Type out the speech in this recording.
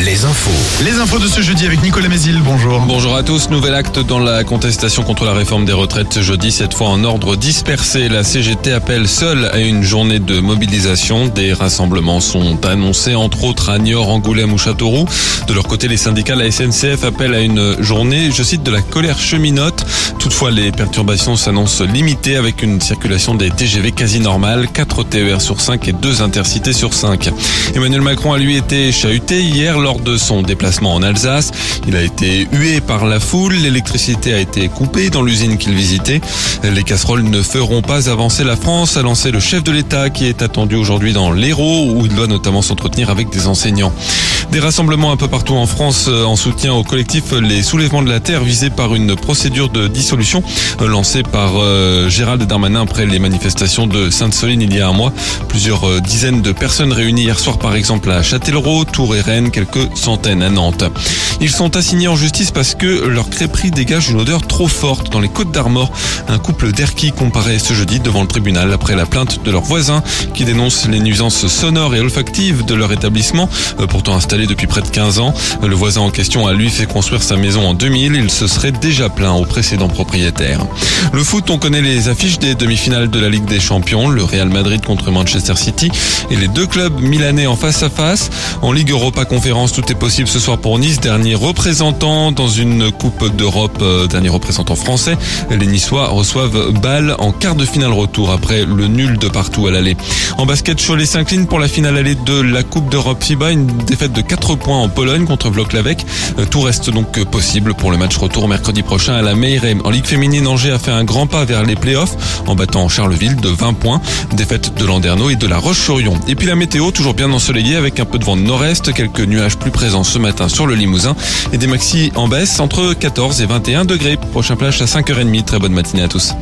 les infos. Les infos de ce jeudi avec Nicolas Mézil, bonjour. Bonjour à tous, nouvel acte dans la contestation contre la réforme des retraites ce jeudi, cette fois en ordre dispersé. La CGT appelle seule à une journée de mobilisation. Des rassemblements sont annoncés, entre autres à Niort, Angoulême ou Châteauroux. De leur côté, les syndicats, la SNCF appellent à une journée, je cite, de la colère cheminote. Toutefois, les perturbations s'annoncent limitées avec une circulation des TGV quasi normale, 4 TER sur 5 et 2 intercités sur 5. Emmanuel Macron a lui été chahuté hier lors de son déplacement en Alsace. Il a été hué par la foule, l'électricité a été coupée dans l'usine qu'il visitait. Les casseroles ne feront pas avancer la France, a lancé le chef de l'État qui est attendu aujourd'hui dans l'Hérault où il doit notamment s'entretenir avec des enseignants. Des rassemblements un peu partout en France euh, en soutien au collectif Les Soulèvements de la Terre visés par une procédure de dissolution euh, lancée par euh, Gérald Darmanin après les manifestations de Sainte-Soline il y a un mois. Plusieurs dizaines de personnes réunies hier soir par exemple à Châtellerault, Tours et Rennes, quelques centaines à Nantes. Ils sont assignés en justice parce que leur crêperie dégage une odeur trop forte dans les Côtes d'Armor. Un couple d'Erquy comparaît ce jeudi devant le tribunal après la plainte de leurs voisins qui dénoncent les nuisances sonores et olfactives de leur établissement, pourtant installé depuis près de 15 ans. Le voisin en question a lui fait construire sa maison en 2000. Il se serait déjà plaint au précédent propriétaire. Le foot, on connaît les affiches des demi-finales de la Ligue des Champions. Le Real Madrid contre Manchester City et les deux clubs milanais en face à face. En Ligue Europa Conférence, tout est possible ce soir pour Nice, dernier représentant dans une Coupe d'Europe, euh, dernier représentant français. Les Niçois reçoivent Bâle en quart de finale retour après le nul de partout à l'aller. En basket, Cholet s'incline pour la finale allée de la Coupe d'Europe FIBA, une défaite de 4 points en Pologne contre Vloklavek. Euh, tout reste donc possible pour le match retour mercredi prochain à la Meire. En Ligue féminine, Angers a fait un grand pas vers les playoffs en battant Charleville de 20 points. Défaite de Landerneau et de la Roche-sur-Yon. Et puis la météo, toujours bien ensoleillée avec un peu de vent de nord-est, quelques nuages plus présents ce matin sur le Limousin et des maxis en baisse entre 14 et 21 degrés. Prochain plage à 5h30. Très bonne matinée à tous.